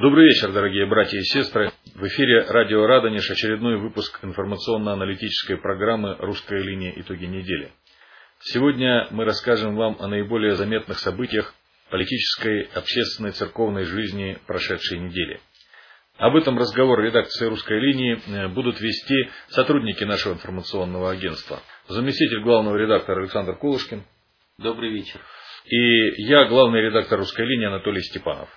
Добрый вечер, дорогие братья и сестры. В эфире радио Радонеж очередной выпуск информационно-аналитической программы «Русская линия. Итоги недели». Сегодня мы расскажем вам о наиболее заметных событиях политической, общественной, церковной жизни прошедшей недели. Об этом разговор редакции «Русской линии» будут вести сотрудники нашего информационного агентства. Заместитель главного редактора Александр Кулушкин. Добрый вечер. И я, главный редактор «Русской линии» Анатолий Степанов.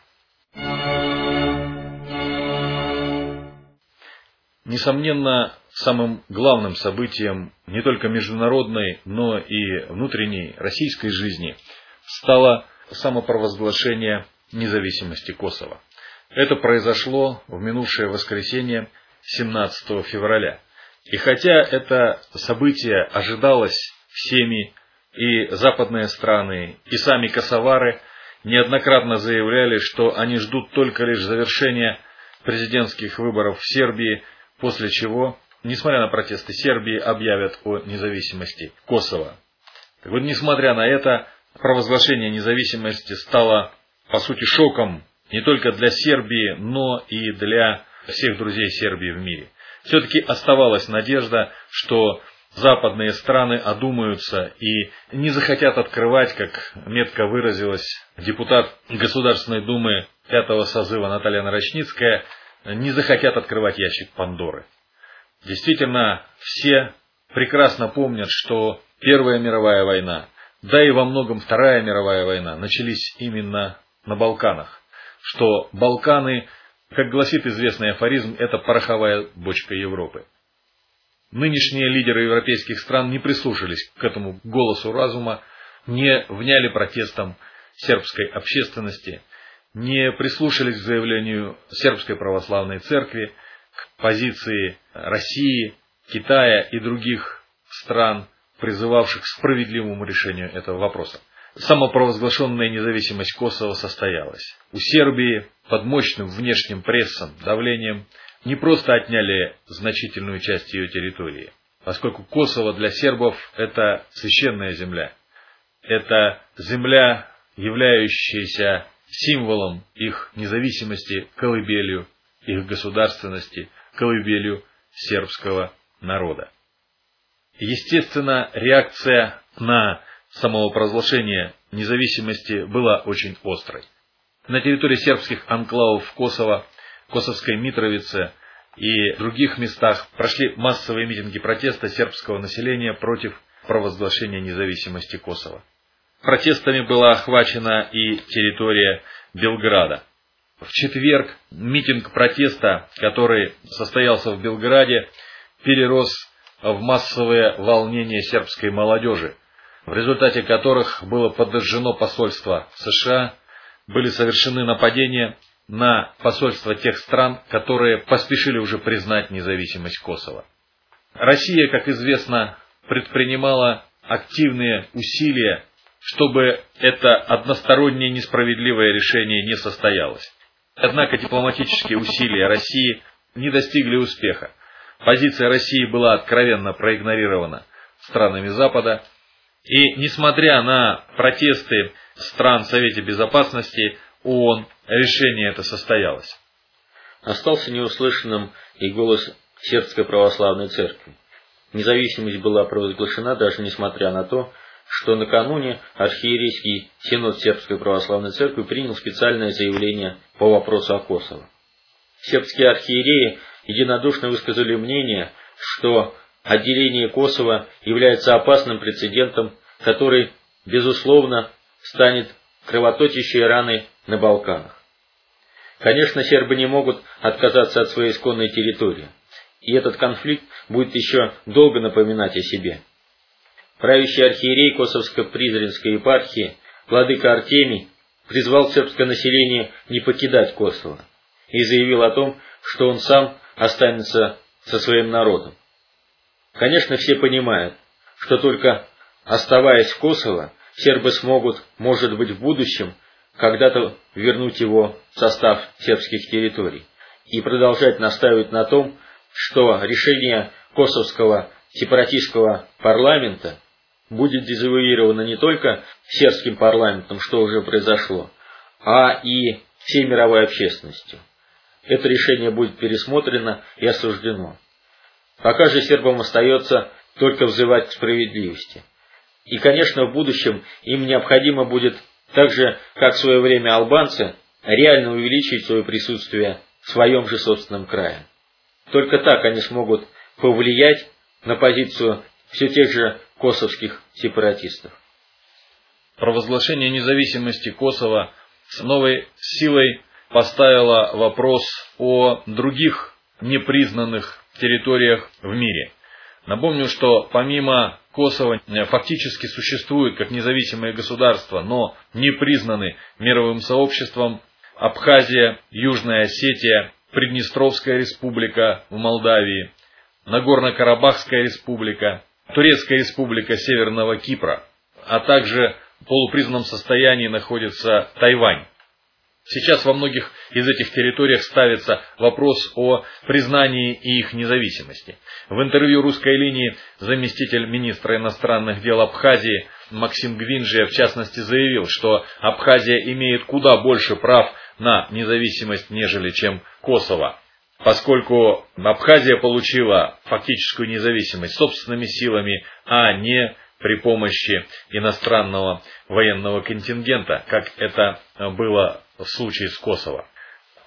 Несомненно, самым главным событием не только международной, но и внутренней российской жизни стало самопровозглашение независимости Косово. Это произошло в минувшее воскресенье 17 февраля. И хотя это событие ожидалось всеми, и западные страны, и сами косовары неоднократно заявляли, что они ждут только лишь завершения президентских выборов в Сербии, после чего, несмотря на протесты Сербии, объявят о независимости Косово. Так вот, несмотря на это, провозглашение независимости стало, по сути, шоком не только для Сербии, но и для всех друзей Сербии в мире. Все-таки оставалась надежда, что западные страны одумаются и не захотят открывать, как метко выразилась депутат Государственной Думы пятого созыва Наталья Нарочницкая, не захотят открывать ящик Пандоры. Действительно, все прекрасно помнят, что Первая мировая война, да и во многом Вторая мировая война начались именно на Балканах что Балканы, как гласит известный афоризм, это пороховая бочка Европы. Нынешние лидеры европейских стран не прислушались к этому голосу разума, не вняли протестам сербской общественности, не прислушались к заявлению сербской православной церкви, к позиции России, Китая и других стран, призывавших к справедливому решению этого вопроса самопровозглашенная независимость Косово состоялась. У Сербии под мощным внешним прессом, давлением не просто отняли значительную часть ее территории, поскольку Косово для сербов это священная земля. Это земля, являющаяся символом их независимости, колыбелью их государственности, колыбелью сербского народа. Естественно, реакция на самого провозглашения независимости была очень острой. На территории сербских анклавов Косово, Косовской Митровице и других местах прошли массовые митинги протеста сербского населения против провозглашения независимости Косово. Протестами была охвачена и территория Белграда. В четверг митинг протеста, который состоялся в Белграде, перерос в массовые волнения сербской молодежи, в результате которых было подожжено посольство США, были совершены нападения на посольства тех стран, которые поспешили уже признать независимость Косово. Россия, как известно, предпринимала активные усилия, чтобы это одностороннее несправедливое решение не состоялось. Однако дипломатические усилия России не достигли успеха. Позиция России была откровенно проигнорирована странами Запада, и несмотря на протесты стран в Совете Безопасности ООН, решение это состоялось. Остался неуслышанным и голос Сербской Православной Церкви. Независимость была провозглашена даже несмотря на то, что накануне архиерейский синод Сербской Православной Церкви принял специальное заявление по вопросу о Косово. Сербские архиереи единодушно высказали мнение, что отделение Косово является опасным прецедентом, который, безусловно, станет кровоточащей раной на Балканах. Конечно, сербы не могут отказаться от своей исконной территории, и этот конфликт будет еще долго напоминать о себе. Правящий архиерей Косовско-Призренской епархии, владыка Артемий, призвал сербское население не покидать Косово и заявил о том, что он сам останется со своим народом. Конечно, все понимают, что только оставаясь в Косово, сербы смогут, может быть, в будущем когда-то вернуть его в состав сербских территорий и продолжать настаивать на том, что решение косовского сепаратистского парламента будет дезавуировано не только сербским парламентом, что уже произошло, а и всей мировой общественностью. это решение будет пересмотрено и осуждено. Пока же сербам остается только взывать к справедливости. И, конечно, в будущем им необходимо будет, так же, как в свое время албанцы, реально увеличить свое присутствие в своем же собственном крае. Только так они смогут повлиять на позицию все тех же косовских сепаратистов. Провозглашение независимости Косово с новой силой поставило вопрос о других непризнанных территориях в мире. Напомню, что помимо Косово фактически существует как независимое государство, но не признаны мировым сообществом Абхазия, Южная Осетия, Приднестровская республика в Молдавии, Нагорно-Карабахская республика, Турецкая республика Северного Кипра, а также в полупризнанном состоянии находится Тайвань. Сейчас во многих из этих территориях ставится вопрос о признании их независимости. В интервью русской линии заместитель министра иностранных дел Абхазии Максим Гвинджия в частности заявил, что Абхазия имеет куда больше прав на независимость, нежели чем Косово, поскольку Абхазия получила фактическую независимость собственными силами, а не при помощи иностранного военного контингента, как это было в случае с Косово.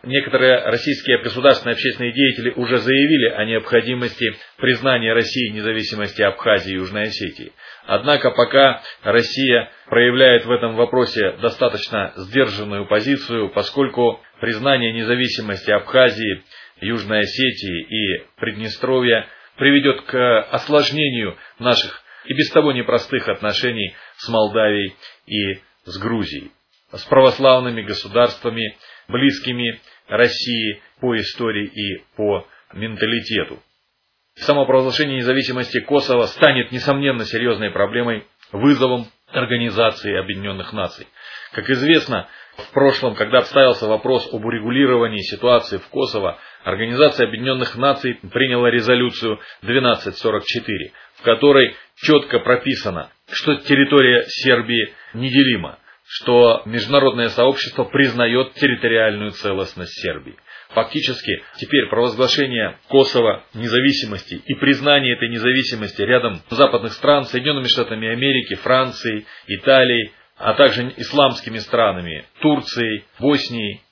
Некоторые российские государственные общественные деятели уже заявили о необходимости признания России независимости Абхазии и Южной Осетии. Однако пока Россия проявляет в этом вопросе достаточно сдержанную позицию, поскольку признание независимости Абхазии, Южной Осетии и Приднестровья приведет к осложнению наших и без того непростых отношений с Молдавией и с Грузией, с православными государствами, близкими России по истории и по менталитету. Самопровозглашение независимости Косово станет, несомненно, серьезной проблемой, вызовом Организации Объединенных Наций. Как известно, в прошлом, когда обставился вопрос об урегулировании ситуации в Косово, Организация Объединенных Наций приняла резолюцию 1244, в которой четко прописано, что территория Сербии неделима, что международное сообщество признает территориальную целостность Сербии. Фактически, теперь провозглашение Косово независимости и признание этой независимости рядом западных стран, Соединенными Штатами Америки, Францией, Италией, а также исламскими странами, Турцией, Боснией.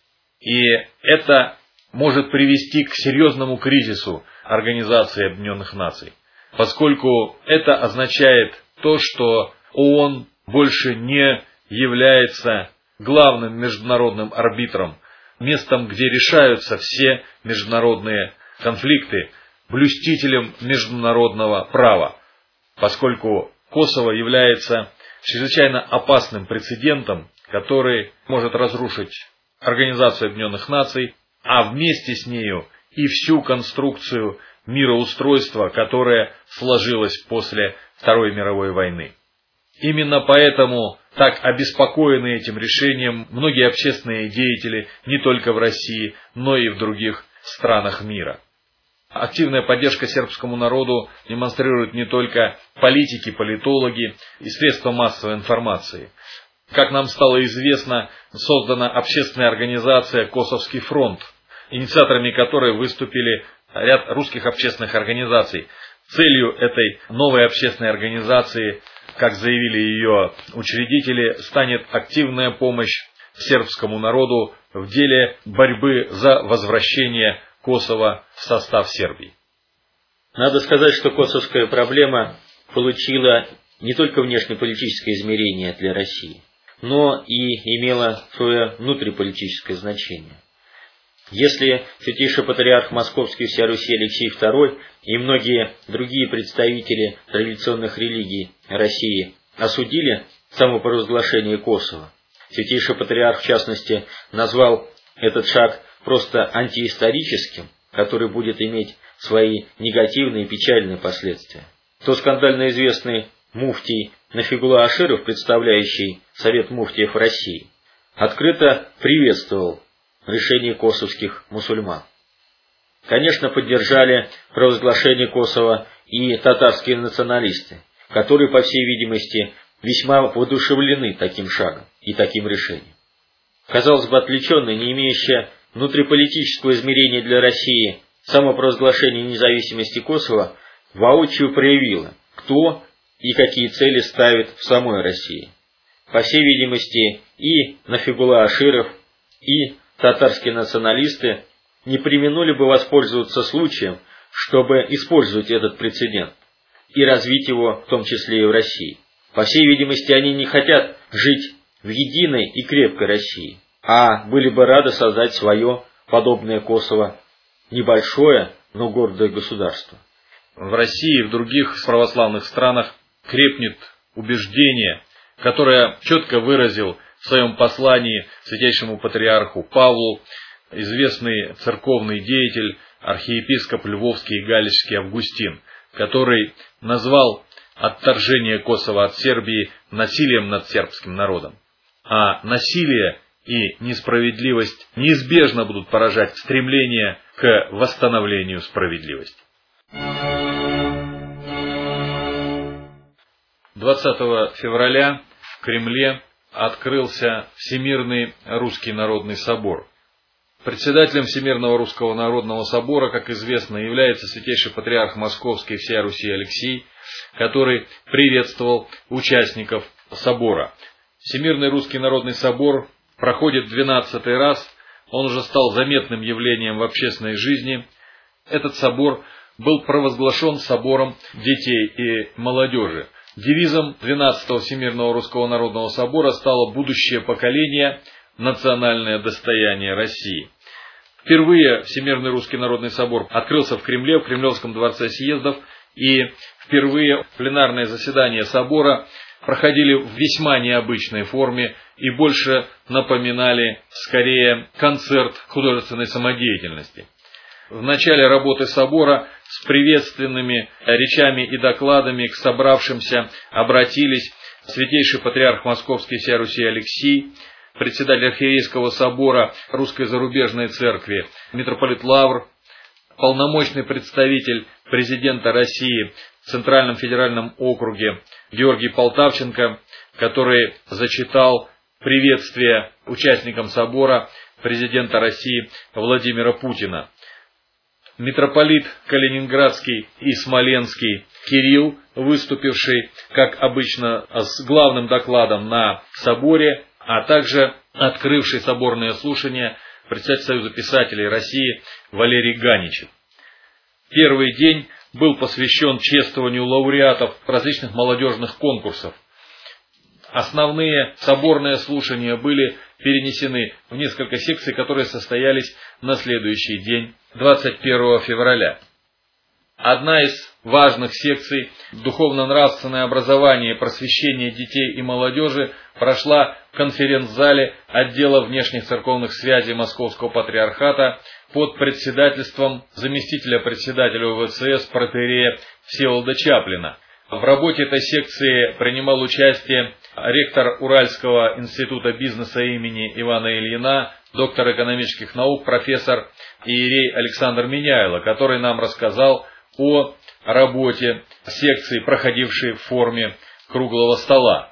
И это может привести к серьезному кризису Организации Объединенных Наций, поскольку это означает то, что ООН больше не является главным международным арбитром, местом, где решаются все международные конфликты, блюстителем международного права, поскольку Косово является чрезвычайно опасным прецедентом, который может разрушить Организацию Объединенных Наций, а вместе с нею и всю конструкцию мироустройства, которое сложилось после Второй мировой войны. Именно поэтому так обеспокоены этим решением многие общественные деятели не только в России, но и в других странах мира. Активная поддержка сербскому народу демонстрируют не только политики, политологи и средства массовой информации. Как нам стало известно, создана общественная организация «Косовский фронт», инициаторами которой выступили ряд русских общественных организаций. Целью этой новой общественной организации как заявили ее учредители, станет активная помощь сербскому народу в деле борьбы за возвращение Косово в состав Сербии. Надо сказать, что косовская проблема получила не только внешнеполитическое измерение для России, но и имела свое внутриполитическое значение. Если святейший патриарх Московский вся Руси Алексей II и многие другие представители традиционных религий России осудили самопровозглашение Косово, святейший патриарх в частности назвал этот шаг просто антиисторическим, который будет иметь свои негативные и печальные последствия, то скандально известный муфтий Нафигула Аширов, представляющий Совет муфтиев России, открыто приветствовал решение косовских мусульман. Конечно, поддержали провозглашение Косово и татарские националисты, которые, по всей видимости, весьма воодушевлены таким шагом и таким решением. Казалось бы, отвлеченная, не имеющая внутриполитического измерения для России самопровозглашение независимости Косово воочию проявило, кто и какие цели ставит в самой России. По всей видимости, и Нафигула Аширов, и татарские националисты не применули бы воспользоваться случаем, чтобы использовать этот прецедент и развить его в том числе и в России. По всей видимости, они не хотят жить в единой и крепкой России, а были бы рады создать свое, подобное Косово, небольшое, но гордое государство. В России и в других православных странах крепнет убеждение, которое четко выразил в своем послании святейшему патриарху Павлу известный церковный деятель, архиепископ Львовский и Галичский Августин, который назвал отторжение Косово от Сербии насилием над сербским народом. А насилие и несправедливость неизбежно будут поражать стремление к восстановлению справедливости. 20 февраля в Кремле открылся Всемирный Русский Народный Собор. Председателем Всемирного Русского Народного Собора, как известно, является святейший патриарх Московский всея Руси Алексей, который приветствовал участников собора. Всемирный Русский Народный Собор проходит 12 раз, он уже стал заметным явлением в общественной жизни. Этот собор был провозглашен собором детей и молодежи. Девизом 12-го Всемирного Русского Народного Собора стало «Будущее поколение. Национальное достояние России». Впервые Всемирный Русский Народный Собор открылся в Кремле, в Кремлевском дворце съездов, и впервые пленарные заседания собора проходили в весьма необычной форме и больше напоминали скорее концерт художественной самодеятельности. В начале работы собора с приветственными речами и докладами к собравшимся обратились святейший патриарх Московский вся Руси Алексей, председатель Архиерейского собора Русской зарубежной церкви, митрополит Лавр, полномочный представитель президента России в Центральном федеральном округе Георгий Полтавченко, который зачитал приветствие участникам собора президента России Владимира Путина. Митрополит Калининградский и Смоленский Кирилл, выступивший, как обычно, с главным докладом на соборе, а также открывший соборное слушание председатель Союза писателей России Валерий Ганичев. Первый день был посвящен чествованию лауреатов различных молодежных конкурсов. Основные соборные слушания были перенесены в несколько секций, которые состоялись на следующий день 21 февраля. Одна из важных секций «Духовно-нравственное образование и просвещение детей и молодежи» прошла в конференц-зале отдела внешних церковных связей Московского Патриархата под председательством заместителя председателя УВЦС протерея Всеволода Чаплина. В работе этой секции принимал участие ректор Уральского института бизнеса имени Ивана Ильина, доктор экономических наук, профессор Иерей Александр Меняйло, который нам рассказал о работе секции, проходившей в форме круглого стола.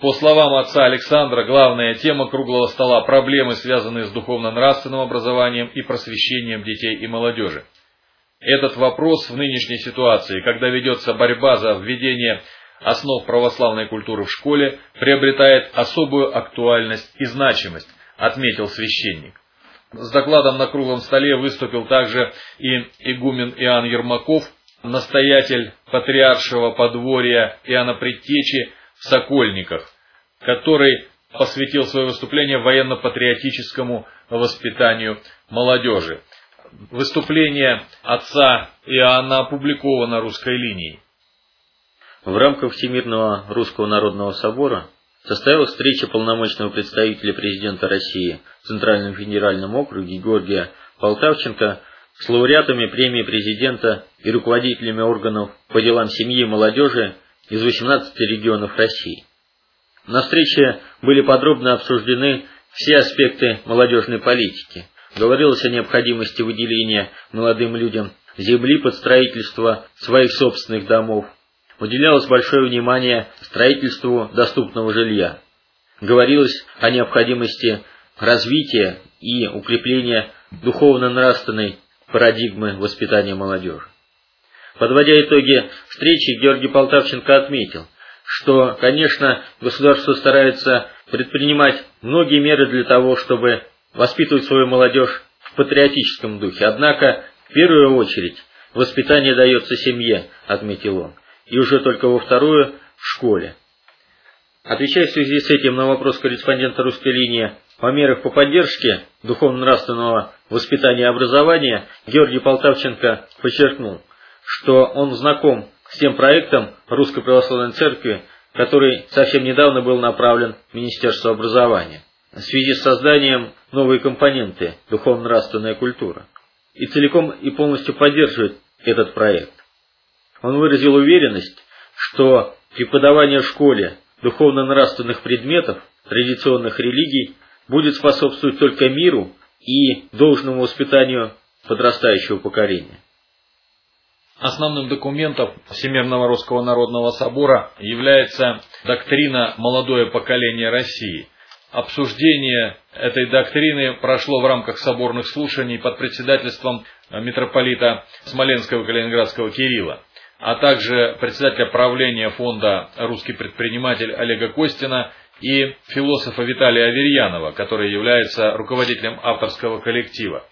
По словам отца Александра, главная тема круглого стола – проблемы, связанные с духовно-нравственным образованием и просвещением детей и молодежи. Этот вопрос в нынешней ситуации, когда ведется борьба за введение основ православной культуры в школе, приобретает особую актуальность и значимость, отметил священник. С докладом на круглом столе выступил также и игумен Иоанн Ермаков, настоятель патриаршего подворья Иоанна Предтечи в Сокольниках, который посвятил свое выступление военно-патриотическому воспитанию молодежи. Выступление отца Иоанна опубликовано русской линией. В рамках Всемирного Русского Народного Собора состоялась встреча полномочного представителя президента России в Центральном федеральном округе Георгия Полтавченко с лауреатами премии президента и руководителями органов по делам семьи и молодежи из 18 регионов России. На встрече были подробно обсуждены все аспекты молодежной политики. Говорилось о необходимости выделения молодым людям земли под строительство своих собственных домов, уделялось большое внимание строительству доступного жилья. Говорилось о необходимости развития и укрепления духовно-нравственной парадигмы воспитания молодежи. Подводя итоги встречи, Георгий Полтавченко отметил, что, конечно, государство старается предпринимать многие меры для того, чтобы воспитывать свою молодежь в патриотическом духе. Однако, в первую очередь, воспитание дается семье, отметил он, и уже только во вторую – в школе. Отвечая в связи с этим на вопрос корреспондента русской линии о мерах по поддержке духовно-нравственного воспитания и образования, Георгий Полтавченко подчеркнул, что он знаком с тем проектом Русской Православной Церкви, который совсем недавно был направлен в Министерство образования в связи с созданием новой компоненты «Духовно-нравственная культура» и целиком и полностью поддерживает этот проект. Он выразил уверенность, что преподавание в школе духовно-нравственных предметов, традиционных религий будет способствовать только миру и должному воспитанию подрастающего поколения. Основным документом Всемирного Русского Народного Собора является доктрина «Молодое поколение России». Обсуждение этой доктрины прошло в рамках соборных слушаний под председательством митрополита Смоленского и Калининградского Кирилла а также председателя правления фонда «Русский предприниматель» Олега Костина и философа Виталия Аверьянова, который является руководителем авторского коллектива.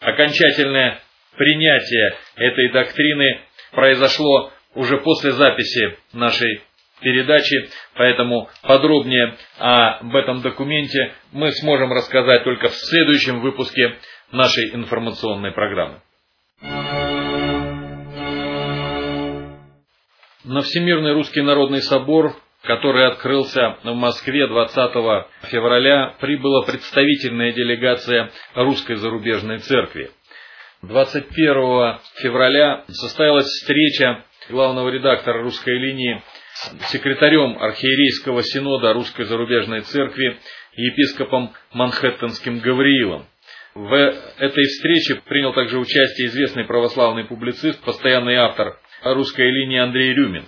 Окончательное принятие этой доктрины произошло уже после записи нашей передачи, поэтому подробнее об этом документе мы сможем рассказать только в следующем выпуске нашей информационной программы. На Всемирный Русский Народный Собор, который открылся в Москве 20 февраля, прибыла представительная делегация Русской зарубежной церкви. 21 февраля состоялась встреча главного редактора русской линии секретарем архиерейского синода Русской зарубежной церкви епископом Манхэттенским Гавриилом. В этой встрече принял также участие известный православный публицист, постоянный автор русской линии Андрей Рюмин.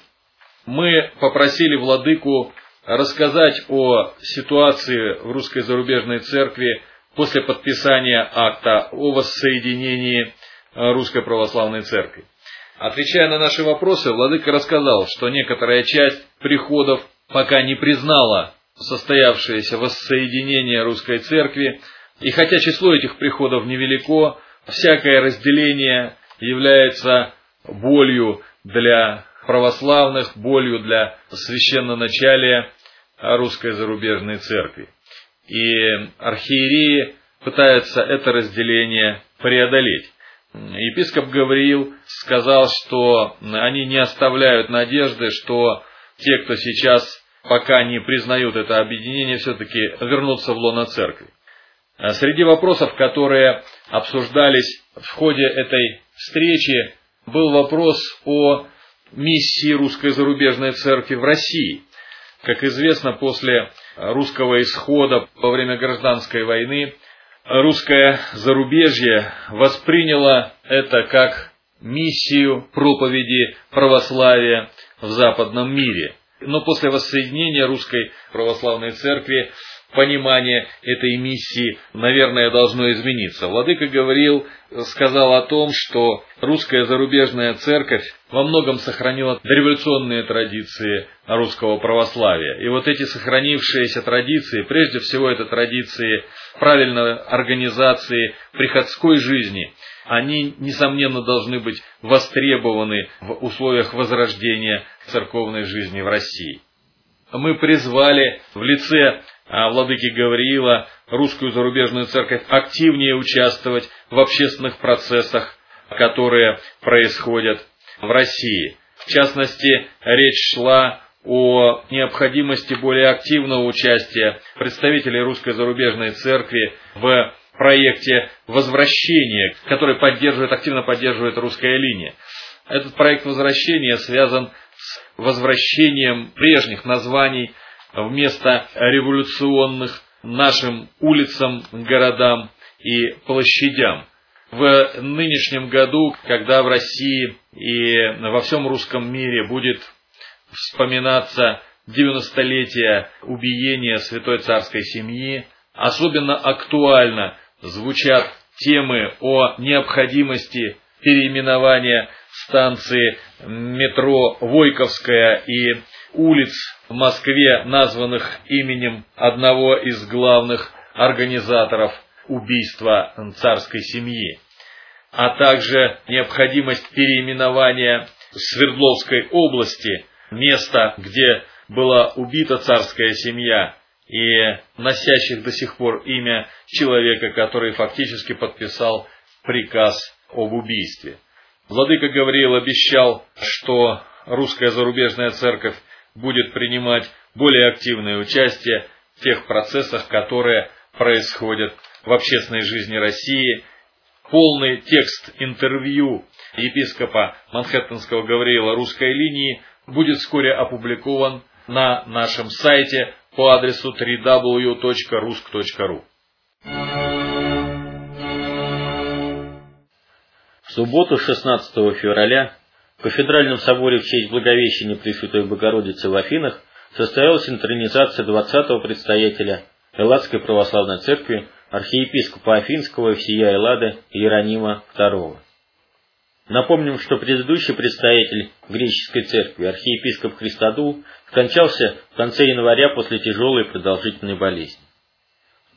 Мы попросили владыку рассказать о ситуации в русской зарубежной церкви после подписания акта о воссоединении русской православной церкви. Отвечая на наши вопросы, владыка рассказал, что некоторая часть приходов пока не признала состоявшееся воссоединение русской церкви, и хотя число этих приходов невелико, всякое разделение является болью для православных, болью для священноначалия русской зарубежной церкви. И архиереи пытаются это разделение преодолеть. Епископ Гавриил сказал, что они не оставляют надежды, что те, кто сейчас пока не признают это объединение, все-таки вернутся в лоно церкви. Среди вопросов, которые обсуждались в ходе этой встречи, был вопрос о миссии русской зарубежной церкви в России. Как известно, после русского исхода во время гражданской войны русское зарубежье восприняло это как миссию проповеди православия в западном мире. Но после воссоединения русской православной церкви понимание этой миссии, наверное, должно измениться. Владыка говорил, сказал о том, что русская зарубежная церковь во многом сохранила революционные традиции русского православия. И вот эти сохранившиеся традиции, прежде всего это традиции правильной организации приходской жизни, они, несомненно, должны быть востребованы в условиях возрождения церковной жизни в России. Мы призвали в лице владыки Гавриила русскую зарубежную церковь активнее участвовать в общественных процессах, которые происходят в России. В частности, речь шла о необходимости более активного участия представителей русской зарубежной церкви в проекте возвращения, который поддерживает, активно поддерживает русская линия. Этот проект возвращения связан с возвращением прежних названий вместо революционных нашим улицам, городам и площадям. В нынешнем году, когда в России и во всем русском мире будет вспоминаться 90-летие убиения святой царской семьи, особенно актуально звучат темы о необходимости переименования станции метро Войковская и улиц в Москве, названных именем одного из главных организаторов убийства царской семьи, а также необходимость переименования Свердловской области, места, где была убита царская семья, и носящих до сих пор имя человека, который фактически подписал приказ об убийстве. Владыка Гавриил обещал, что русская зарубежная церковь будет принимать более активное участие в тех процессах, которые происходят в общественной жизни России. Полный текст интервью епископа Манхэттенского Гавриила русской линии будет вскоре опубликован на нашем сайте по адресу www.rusk.ru. В субботу 16 февраля в Кафедральном соборе в честь Благовещения Пресвятой Богородицы в Афинах состоялась интронизация 20-го предстоятеля Элладской православной церкви архиепископа Афинского всея Эллады Иеронима II. Напомним, что предыдущий предстоятель греческой церкви, архиепископ Христодул, скончался в конце января после тяжелой продолжительной болезни.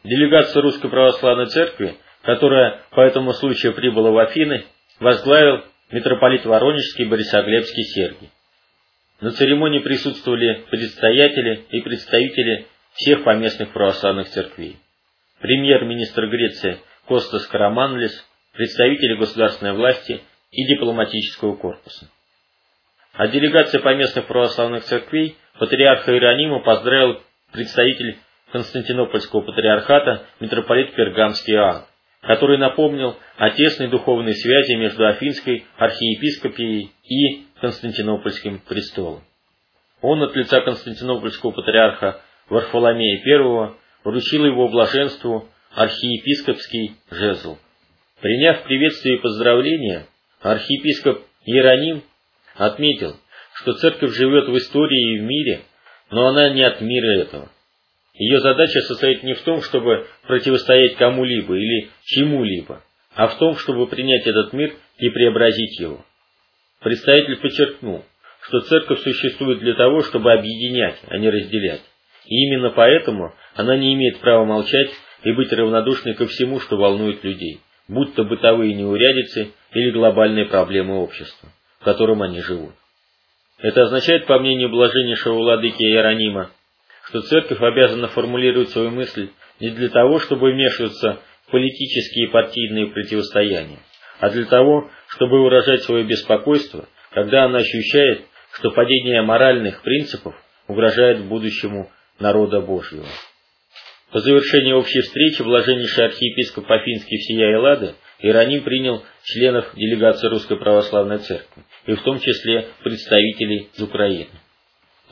Делегация Русской Православной Церкви, которая по этому случаю прибыла в Афины, возглавил митрополит Воронежский Борисоглебский Сергий. На церемонии присутствовали предстоятели и представители всех поместных православных церквей. Премьер-министр Греции Костас Караманлис, представители государственной власти – и дипломатического корпуса. От делегации поместных православных церквей патриарха Иеронима поздравил представитель Константинопольского патриархата митрополит Пергамский Иоанн, который напомнил о тесной духовной связи между Афинской архиепископией и Константинопольским престолом. Он от лица Константинопольского патриарха Варфоломея I вручил его блаженству архиепископский жезл. Приняв приветствие и поздравления, Архиепископ Иероним отметил, что церковь живет в истории и в мире, но она не от мира этого. Ее задача состоит не в том, чтобы противостоять кому-либо или чему-либо, а в том, чтобы принять этот мир и преобразить его. Представитель подчеркнул, что церковь существует для того, чтобы объединять, а не разделять. И именно поэтому она не имеет права молчать и быть равнодушной ко всему, что волнует людей будь то бытовые неурядицы или глобальные проблемы общества, в котором они живут. Это означает, по мнению блаженнейшего владыки Иеронима, что церковь обязана формулировать свою мысль не для того, чтобы вмешиваться в политические и партийные противостояния, а для того, чтобы выражать свое беспокойство, когда она ощущает, что падение моральных принципов угрожает будущему народа Божьего. По завершении общей встречи блаженнейший архиепископ Афинский всея Эллады Иероним принял членов делегации Русской Православной Церкви, и в том числе представителей из Украины.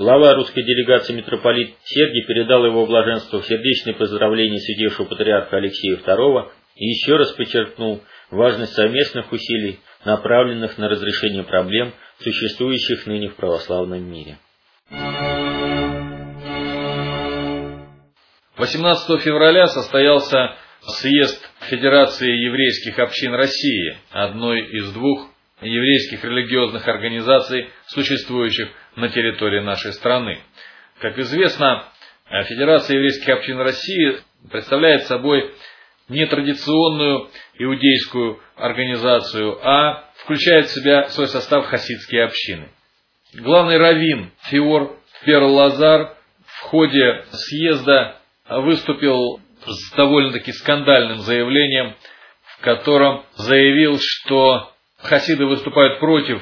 Глава русской делегации митрополит Сергий передал его блаженству сердечные поздравления святейшего патриарха Алексея II и еще раз подчеркнул важность совместных усилий, направленных на разрешение проблем, существующих ныне в православном мире. 18 февраля состоялся съезд Федерации еврейских общин России, одной из двух еврейских религиозных организаций, существующих на территории нашей страны. Как известно, Федерация еврейских общин России представляет собой нетрадиционную иудейскую организацию, а включает в себя свой состав хасидские общины. Главный раввин Фиор Перл Лазар в ходе съезда выступил с довольно-таки скандальным заявлением, в котором заявил, что хасиды выступают против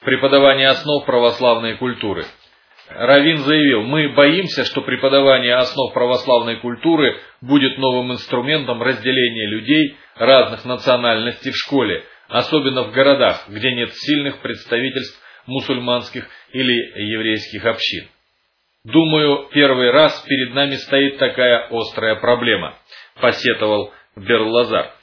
преподавания основ православной культуры. Равин заявил, мы боимся, что преподавание основ православной культуры будет новым инструментом разделения людей разных национальностей в школе, особенно в городах, где нет сильных представительств мусульманских или еврейских общин. Думаю, первый раз перед нами стоит такая острая проблема, посетовал Берлазар.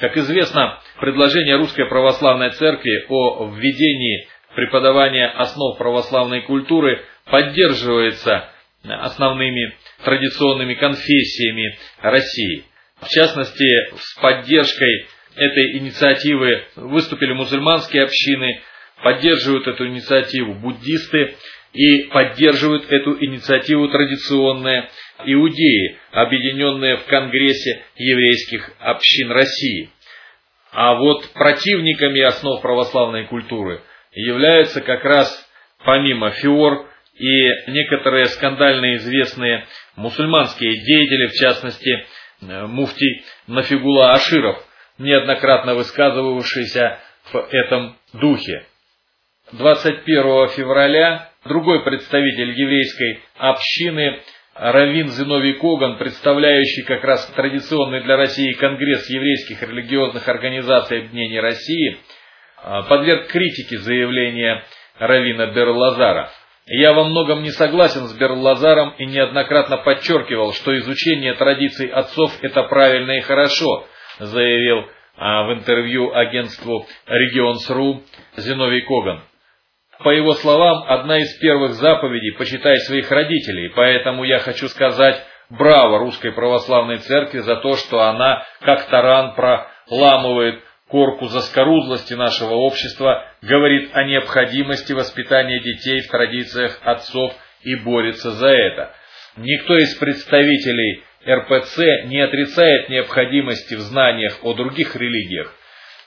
Как известно, предложение Русской Православной Церкви о введении преподавания основ православной культуры поддерживается основными традиционными конфессиями России. В частности, с поддержкой этой инициативы выступили мусульманские общины, поддерживают эту инициативу буддисты и поддерживают эту инициативу традиционные иудеи, объединенные в Конгрессе еврейских общин России. А вот противниками основ православной культуры являются как раз помимо Фиор и некоторые скандально известные мусульманские деятели, в частности э, муфтий Нафигула Аширов, неоднократно высказывавшийся в этом духе. 21 февраля другой представитель еврейской общины Равин Зиновий Коган, представляющий как раз традиционный для России Конгресс еврейских религиозных организаций объединений России, э, подверг критике заявления Равина Берлазара. Я во многом не согласен с Берлазаром и неоднократно подчеркивал, что изучение традиций отцов – это правильно и хорошо, заявил а, в интервью агентству Регионс.ру Зиновий Коган. По его словам, одна из первых заповедей – почитай своих родителей, поэтому я хочу сказать браво Русской Православной Церкви за то, что она, как таран, проламывает корку заскорузлости нашего общества, говорит о необходимости воспитания детей в традициях отцов и борется за это. Никто из представителей РПЦ не отрицает необходимости в знаниях о других религиях.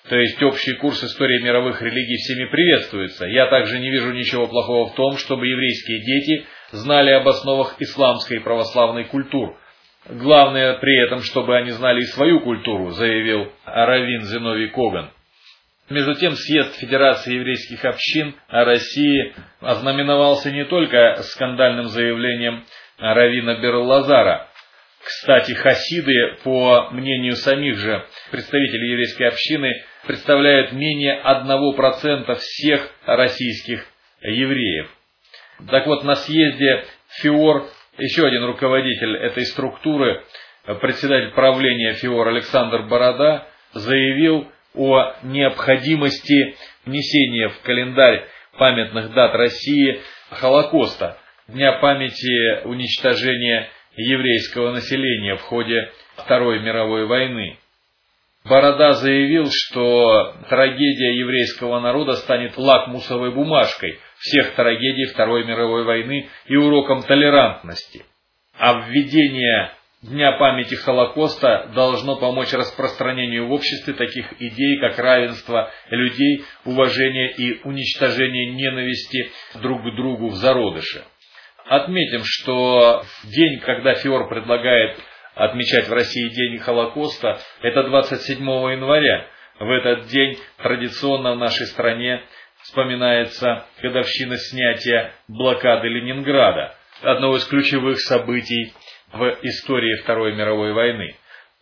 То есть общий курс истории мировых религий всеми приветствуется. Я также не вижу ничего плохого в том, чтобы еврейские дети знали об основах исламской и православной культур. Главное при этом, чтобы они знали и свою культуру, заявил Равин Зиновий Коган. Между тем, съезд Федерации еврейских общин России ознаменовался не только скандальным заявлением Равина Берлазара. Кстати, хасиды, по мнению самих же представителей еврейской общины, представляют менее 1% всех российских евреев. Так вот, на съезде ФИОР еще один руководитель этой структуры, председатель правления ФИОР Александр Борода, заявил о необходимости внесения в календарь памятных дат России Холокоста, Дня памяти уничтожения еврейского населения в ходе Второй мировой войны. Борода заявил, что трагедия еврейского народа станет лакмусовой бумажкой всех трагедий Второй мировой войны и уроком толерантности. А введение Дня памяти Холокоста должно помочь распространению в обществе таких идей, как равенство людей, уважение и уничтожение ненависти друг к другу в зародыше. Отметим, что день, когда ФИОР предлагает отмечать в России День Холокоста, это 27 января. В этот день традиционно в нашей стране вспоминается годовщина снятия блокады Ленинграда, одного из ключевых событий в истории Второй мировой войны.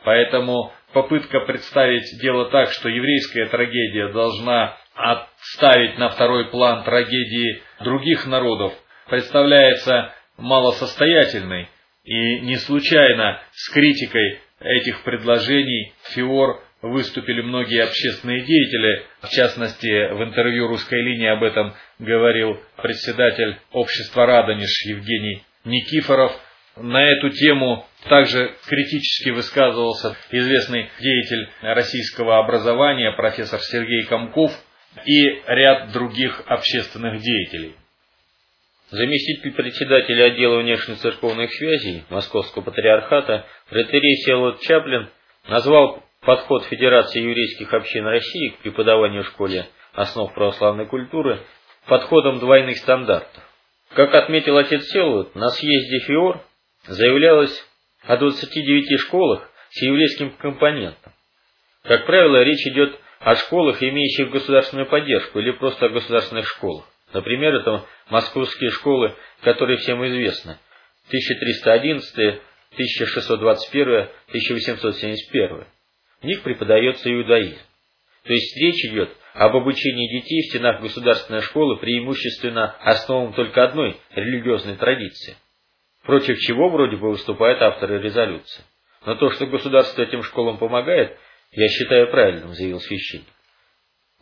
Поэтому попытка представить дело так, что еврейская трагедия должна отставить на второй план трагедии других народов, представляется малосостоятельной и не случайно с критикой этих предложений ФИОР выступили многие общественные деятели. В частности, в интервью «Русской линии» об этом говорил председатель общества «Радонеж» Евгений Никифоров. На эту тему также критически высказывался известный деятель российского образования профессор Сергей Комков и ряд других общественных деятелей. Заместитель председателя отдела внешнецерковных связей Московского патриархата протерей Селот Чаплин назвал подход Федерации еврейских общин России к преподаванию в школе основ православной культуры подходом двойных стандартов. Как отметил отец Селут, на съезде ФИОР заявлялось о 29 школах с еврейским компонентом. Как правило, речь идет о школах, имеющих государственную поддержку, или просто о государственных школах. Например, это московские школы, которые всем известны. 1311, 1621, 1871. В них преподается иудаизм. То есть речь идет об обучении детей в стенах государственной школы преимущественно основам только одной религиозной традиции, против чего вроде бы выступают авторы резолюции. Но то, что государство этим школам помогает, я считаю правильным, заявил священник.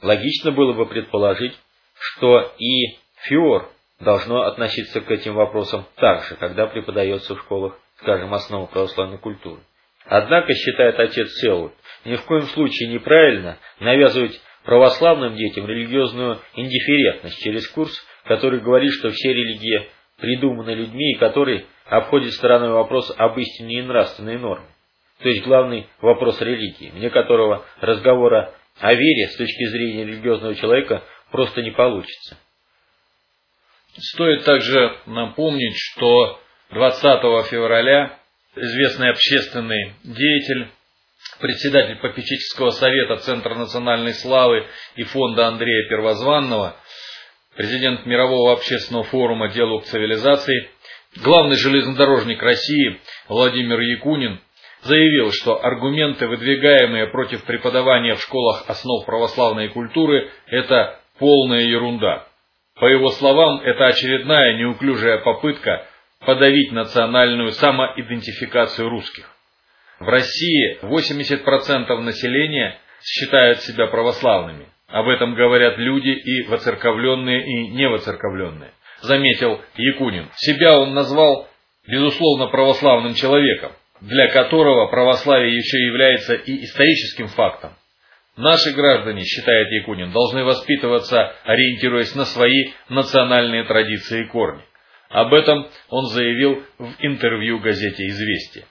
Логично было бы предположить, что и ФИОР должно относиться к этим вопросам так же, когда преподается в школах скажем, основу православной культуры. Однако, считает отец Селут, ни в коем случае неправильно навязывать православным детям религиозную индифферентность через курс, который говорит, что все религии придуманы людьми и который обходит стороной вопрос об истине и нравственной норме. То есть главный вопрос религии, вне которого разговора о вере с точки зрения религиозного человека просто не получится. Стоит также напомнить, что 20 февраля известный общественный деятель, председатель попечительского совета Центра национальной славы и фонда Андрея Первозванного, президент Мирового общественного форума «Диалог цивилизаций», главный железнодорожник России Владимир Якунин заявил, что аргументы, выдвигаемые против преподавания в школах основ православной культуры, это полная ерунда. По его словам, это очередная неуклюжая попытка подавить национальную самоидентификацию русских. В России 80% населения считают себя православными. Об этом говорят люди и воцерковленные, и невоцерковленные. Заметил Якунин. Себя он назвал, безусловно, православным человеком, для которого православие еще является и историческим фактом. Наши граждане, считает Якунин, должны воспитываться, ориентируясь на свои национальные традиции и корни. Об этом он заявил в интервью газете «Известия».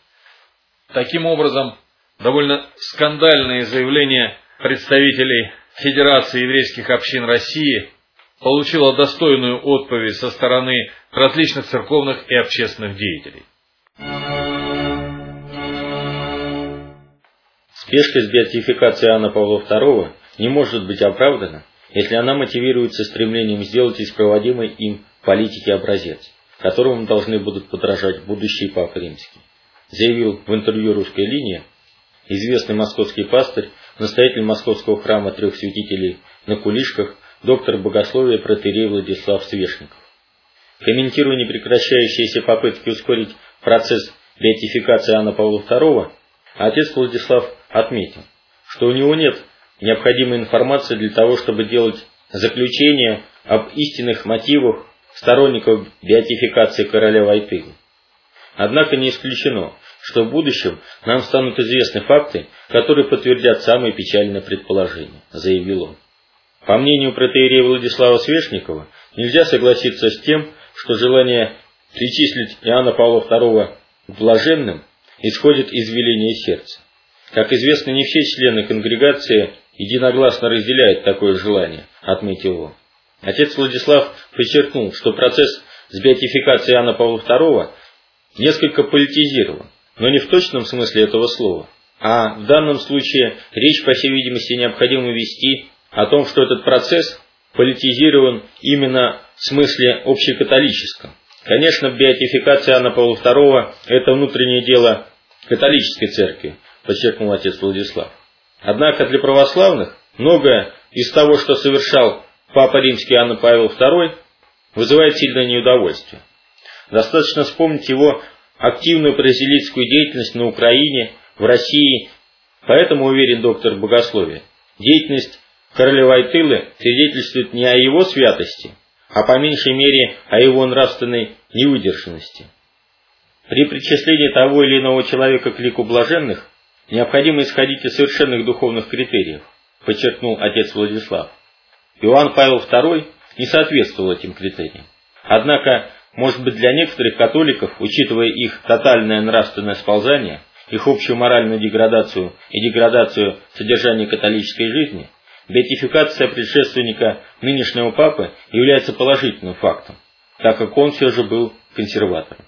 Таким образом, довольно скандальные заявления представителей Федерации еврейских общин России получило достойную отповедь со стороны различных церковных и общественных деятелей. Спешка с беатификацией Иоанна Павла II не может быть оправдана, если она мотивируется стремлением сделать из проводимой им политики образец, которому должны будут подражать будущие папы римские, заявил в интервью «Русской линии» известный московский пастырь, настоятель московского храма трех святителей на Кулишках, доктор богословия протерей Владислав Свешников. Комментируя непрекращающиеся попытки ускорить процесс беатификации Анна Павла II, отец Владислав отметил, что у него нет необходимой информации для того, чтобы делать заключение об истинных мотивах сторонников беатификации короля Войтыгы. Однако не исключено, что в будущем нам станут известны факты, которые подтвердят самые печальные предположения, заявил он. По мнению протеерея Владислава Свешникова, нельзя согласиться с тем, что желание причислить Иоанна Павла II к блаженным исходит из веления сердца. Как известно, не все члены конгрегации единогласно разделяют такое желание, отметил он. Отец Владислав подчеркнул, что процесс с беатификацией Иоанна Павла II несколько политизирован, но не в точном смысле этого слова, а в данном случае речь, по всей видимости, необходимо вести о том, что этот процесс политизирован именно в смысле общекатолическом. Конечно, беатификация Иоанна Павла II – это внутреннее дело католической церкви, подчеркнул отец Владислав. Однако для православных многое из того, что совершал Папа Римский Иоанн Павел II, вызывает сильное неудовольствие. Достаточно вспомнить его активную прозелитскую деятельность на Украине, в России, поэтому, уверен доктор богословия, деятельность короля Войтылы свидетельствует не о его святости, а по меньшей мере о его нравственной невыдержанности. При причислении того или иного человека к лику блаженных необходимо исходить из совершенных духовных критериев, подчеркнул отец Владислав. Иоанн Павел II не соответствовал этим критериям. Однако, может быть, для некоторых католиков, учитывая их тотальное нравственное сползание, их общую моральную деградацию и деградацию содержания католической жизни, беатификация предшественника нынешнего папы является положительным фактом, так как он все же был консерватором.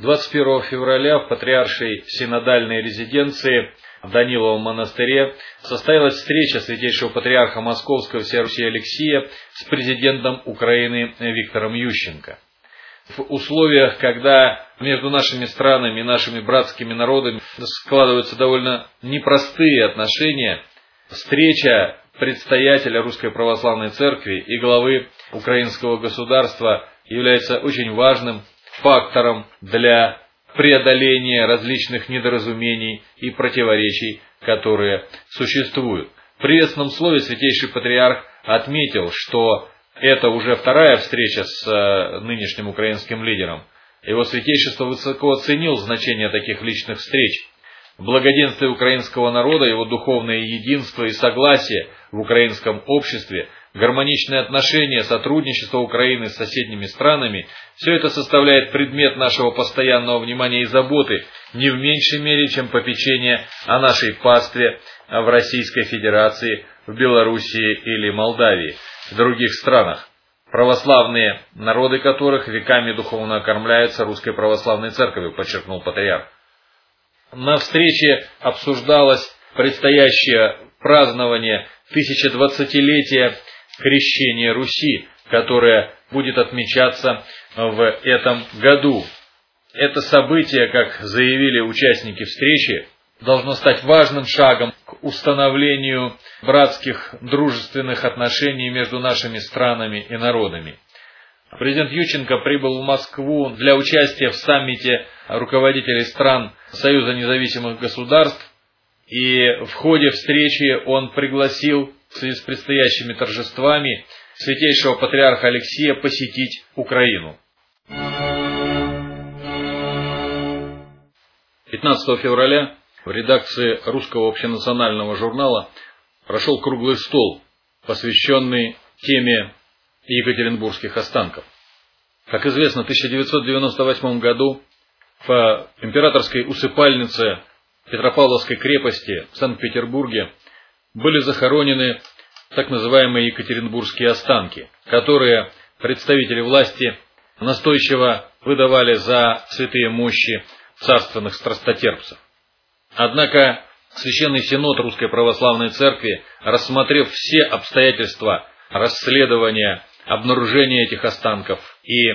21 февраля в патриаршей синодальной резиденции в Даниловом монастыре состоялась встреча святейшего патриарха Московского Всеруси Алексия с президентом Украины Виктором Ющенко. В условиях, когда между нашими странами и нашими братскими народами складываются довольно непростые отношения, встреча предстоятеля Русской Православной Церкви и главы украинского государства является очень важным фактором для преодоления различных недоразумений и противоречий, которые существуют. В приветственном слове Святейший Патриарх отметил, что это уже вторая встреча с э, нынешним украинским лидером. Его святейшество высоко оценил значение таких личных встреч. Благоденствие украинского народа, его духовное единство и согласие в украинском обществе, гармоничные отношения, сотрудничество Украины с соседними странами – все это составляет предмет нашего постоянного внимания и заботы, не в меньшей мере, чем попечение о нашей пастве в Российской Федерации, в Белоруссии или Молдавии, в других странах, православные народы которых веками духовно окормляются Русской Православной Церковью, подчеркнул патриарх. На встрече обсуждалось предстоящее празднование 1020-летия крещения Руси, которое будет отмечаться в этом году. Это событие, как заявили участники встречи, должно стать важным шагом к установлению братских дружественных отношений между нашими странами и народами. Президент Юченко прибыл в Москву для участия в саммите руководителей стран Союза независимых государств, и в ходе встречи он пригласил в связи с предстоящими торжествами святейшего патриарха Алексея посетить Украину. 15 февраля в редакции русского общенационального журнала прошел круглый стол, посвященный теме екатеринбургских останков. Как известно, в 1998 году в императорской усыпальнице Петропавловской крепости в Санкт-Петербурге были захоронены так называемые екатеринбургские останки, которые представители власти настойчиво выдавали за святые мощи царственных страстотерпцев. Однако Священный Синод Русской Православной Церкви, рассмотрев все обстоятельства расследования, обнаружения этих останков и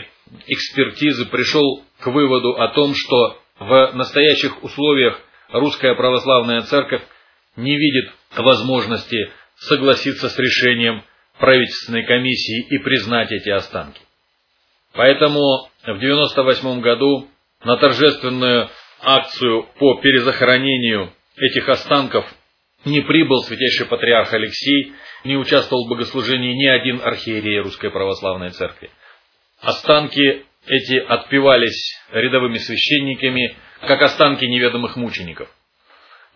экспертизы, пришел к выводу о том, что в настоящих условиях Русская Православная Церковь не видит возможности согласиться с решением правительственной комиссии и признать эти останки. Поэтому в 1998 году на торжественную акцию по перезахоронению этих останков не прибыл святейший патриарх Алексей, не участвовал в богослужении ни один архиерей Русской Православной Церкви. Останки эти отпевались рядовыми священниками, как останки неведомых мучеников.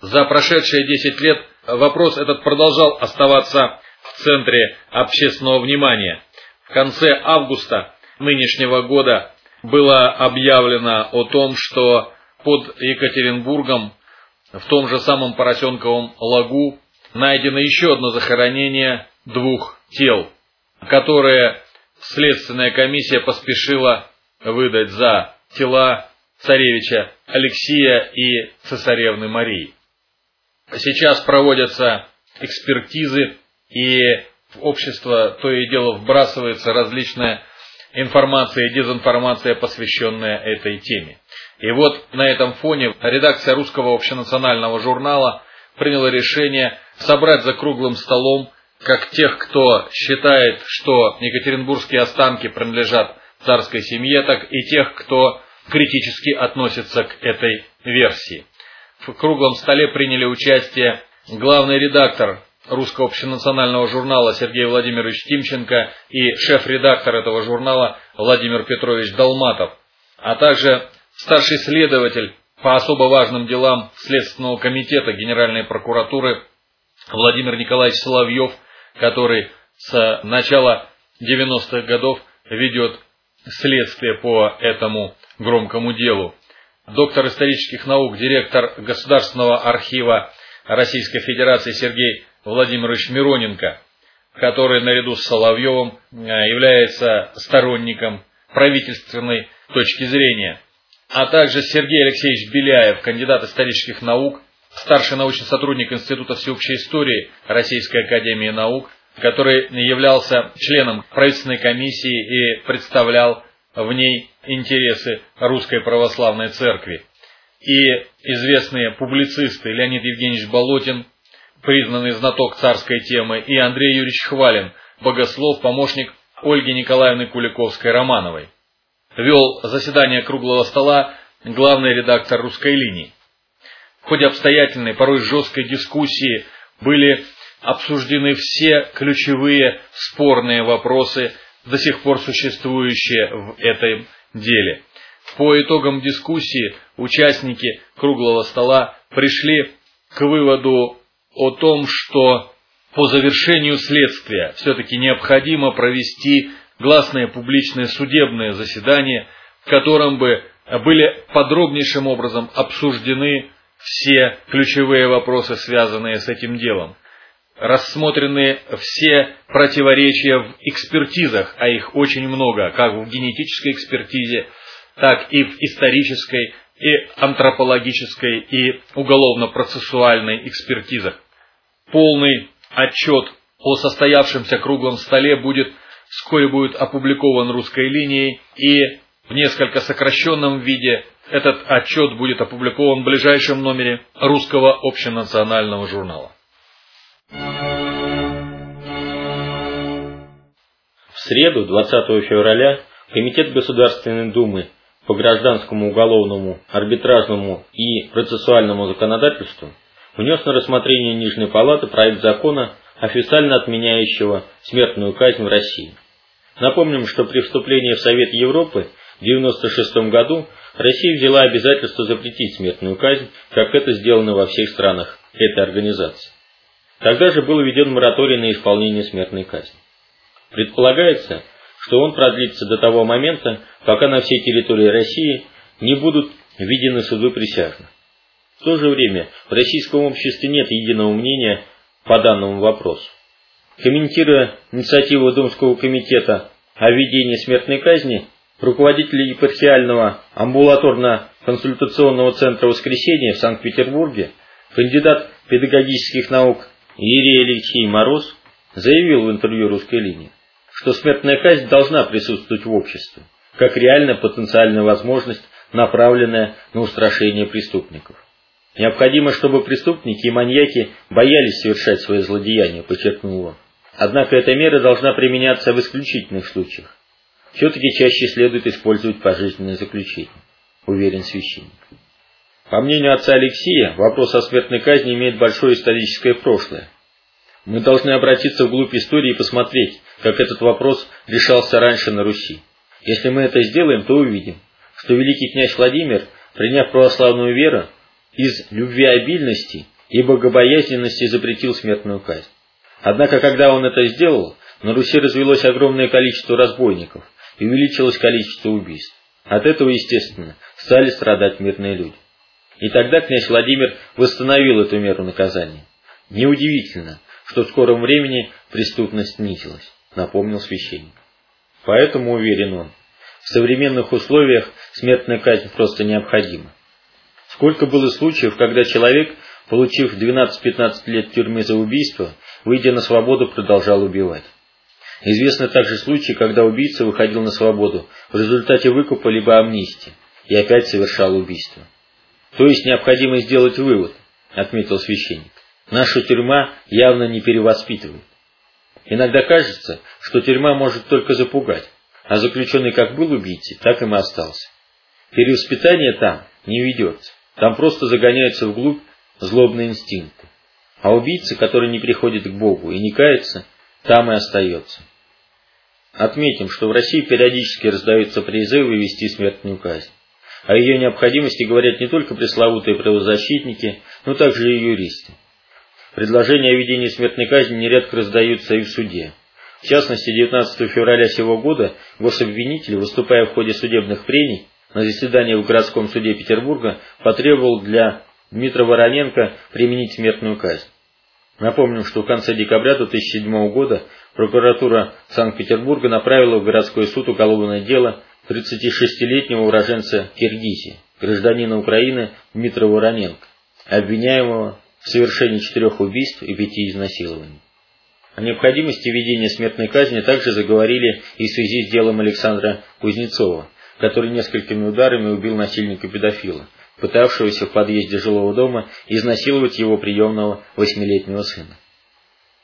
За прошедшие 10 лет вопрос этот продолжал оставаться в центре общественного внимания. В конце августа нынешнего года было объявлено о том, что под Екатеринбургом в том же самом Поросенковом лагу найдено еще одно захоронение двух тел, которые следственная комиссия поспешила выдать за тела царевича Алексея и цесаревны Марии. Сейчас проводятся экспертизы, и в общество то и дело вбрасывается различная информация и дезинформация, посвященная этой теме. И вот на этом фоне редакция русского общенационального журнала приняла решение собрать за круглым столом как тех, кто считает, что екатеринбургские останки принадлежат царской семье, так и тех, кто критически относится к этой версии. В круглом столе приняли участие главный редактор русского общенационального журнала Сергей Владимирович Тимченко и шеф-редактор этого журнала Владимир Петрович Долматов, а также старший следователь по особо важным делам Следственного комитета Генеральной прокуратуры Владимир Николаевич Соловьев, который с начала 90-х годов ведет следствие по этому громкому делу. Доктор исторических наук, директор Государственного архива Российской Федерации Сергей Владимирович Мироненко, который наряду с Соловьевым э, является сторонником правительственной точки зрения, а также Сергей Алексеевич Беляев, кандидат исторических наук, старший научный сотрудник Института всеобщей истории Российской академии наук, который являлся членом правительственной комиссии и представлял в ней интересы Русской Православной Церкви. И известные публицисты Леонид Евгеньевич Болотин, признанный знаток царской темы, и Андрей Юрьевич Хвалин, богослов, помощник Ольги Николаевны Куликовской-Романовой. Вел заседание круглого стола главный редактор русской линии. В ходе обстоятельной, порой жесткой дискуссии были обсуждены все ключевые спорные вопросы, до сих пор существующие в этом деле. По итогам дискуссии участники круглого стола пришли к выводу о том, что по завершению следствия все-таки необходимо провести гласное публичное судебное заседание, в котором бы были подробнейшим образом обсуждены все ключевые вопросы, связанные с этим делом. Рассмотрены все противоречия в экспертизах, а их очень много, как в генетической экспертизе, так и в исторической, и антропологической, и уголовно-процессуальной экспертизах. Полный отчет о состоявшемся круглом столе будет вскоре будет опубликован русской линией и в несколько сокращенном виде этот отчет будет опубликован в ближайшем номере русского общенационального журнала. Среду, 20 февраля, Комитет Государственной Думы по гражданскому, уголовному, арбитражному и процессуальному законодательству внес на рассмотрение Нижней Палаты проект закона, официально отменяющего смертную казнь в России. Напомним, что при вступлении в Совет Европы в 1996 году Россия взяла обязательство запретить смертную казнь, как это сделано во всех странах этой организации. Тогда же был введен мораторий на исполнение смертной казни. Предполагается, что он продлится до того момента, пока на всей территории России не будут введены суды присяжных. В то же время в российском обществе нет единого мнения по данному вопросу. Комментируя инициативу Думского комитета о введении смертной казни, руководитель епархиального амбулаторно-консультационного центра «Воскресенье» в Санкт-Петербурге, кандидат педагогических наук Иерей Алексей Мороз, заявил в интервью «Русской линии», что смертная казнь должна присутствовать в обществе, как реальная потенциальная возможность, направленная на устрашение преступников. Необходимо, чтобы преступники и маньяки боялись совершать свои злодеяния, подчеркнул он. Однако эта мера должна применяться в исключительных случаях. Все-таки чаще следует использовать пожизненное заключение, уверен священник. По мнению отца Алексея, вопрос о смертной казни имеет большое историческое прошлое. Мы должны обратиться вглубь истории и посмотреть, как этот вопрос решался раньше на Руси. Если мы это сделаем, то увидим, что великий князь Владимир, приняв православную веру, из любвеобильности и богобоязненности запретил смертную казнь. Однако, когда он это сделал, на Руси развелось огромное количество разбойников и увеличилось количество убийств. От этого, естественно, стали страдать мирные люди. И тогда князь Владимир восстановил эту меру наказания. Неудивительно, что в скором времени преступность снизилась, напомнил священник. Поэтому, уверен он, в современных условиях смертная казнь просто необходима. Сколько было случаев, когда человек, получив 12-15 лет тюрьмы за убийство, выйдя на свободу, продолжал убивать. Известны также случаи, когда убийца выходил на свободу в результате выкупа либо амнистии и опять совершал убийство. То есть необходимо сделать вывод, отметил священник. Наша тюрьма явно не перевоспитывает. Иногда кажется, что тюрьма может только запугать, а заключенный как был убийцей, так им и остался. Перевоспитание там не ведется. Там просто загоняются вглубь злобные инстинкты. А убийца, который не приходит к Богу и не кается, там и остается. Отметим, что в России периодически раздаются призывы ввести смертную казнь. О ее необходимости говорят не только пресловутые правозащитники, но также и юристы. Предложения о введении смертной казни нередко раздаются и в суде. В частности, 19 февраля сего года гособвинитель, выступая в ходе судебных прений, на заседании в городском суде Петербурга потребовал для Дмитрия Вороненко применить смертную казнь. Напомним, что в конце декабря 2007 года прокуратура Санкт-Петербурга направила в городской суд уголовное дело 36-летнего уроженца Киргизии, гражданина Украины Дмитрия Вороненко, обвиняемого в совершении четырех убийств и пяти изнасилований. О необходимости введения смертной казни также заговорили и в связи с делом Александра Кузнецова, который несколькими ударами убил насильника-педофила, пытавшегося в подъезде жилого дома изнасиловать его приемного восьмилетнего сына.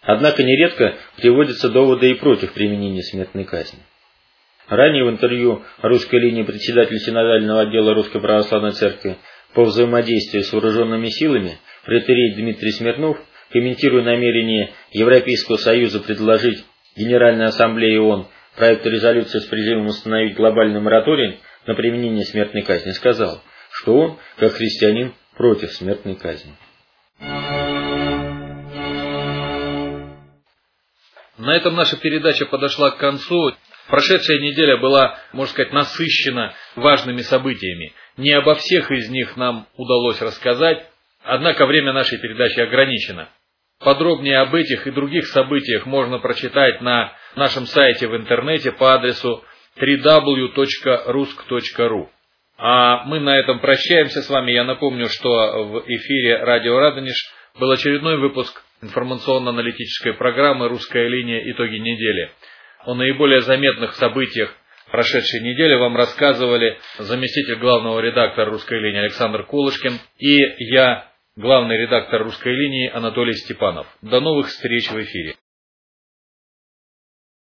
Однако нередко приводятся доводы и против применения смертной казни. Ранее в интервью русской линии председатель синодального отдела Русской Православной Церкви по взаимодействию с вооруженными силами претерей Дмитрий Смирнов комментируя намерение Европейского Союза предложить Генеральной Ассамблее ООН проект резолюции с призывом установить глобальный мораторий на применение смертной казни, сказал, что он, как христианин, против смертной казни. На этом наша передача подошла к концу. Прошедшая неделя была, можно сказать, насыщена важными событиями. Не обо всех из них нам удалось рассказать, однако время нашей передачи ограничено. Подробнее об этих и других событиях можно прочитать на нашем сайте в интернете по адресу www.rusk.ru. А мы на этом прощаемся с вами. Я напомню, что в эфире радио Радонеж был очередной выпуск информационно-аналитической программы «Русская линия. Итоги недели». О наиболее заметных событиях прошедшей недели вам рассказывали заместитель главного редактора «Русской линии» Александр Кулышкин и я, главный редактор «Русской линии» Анатолий Степанов. До новых встреч в эфире.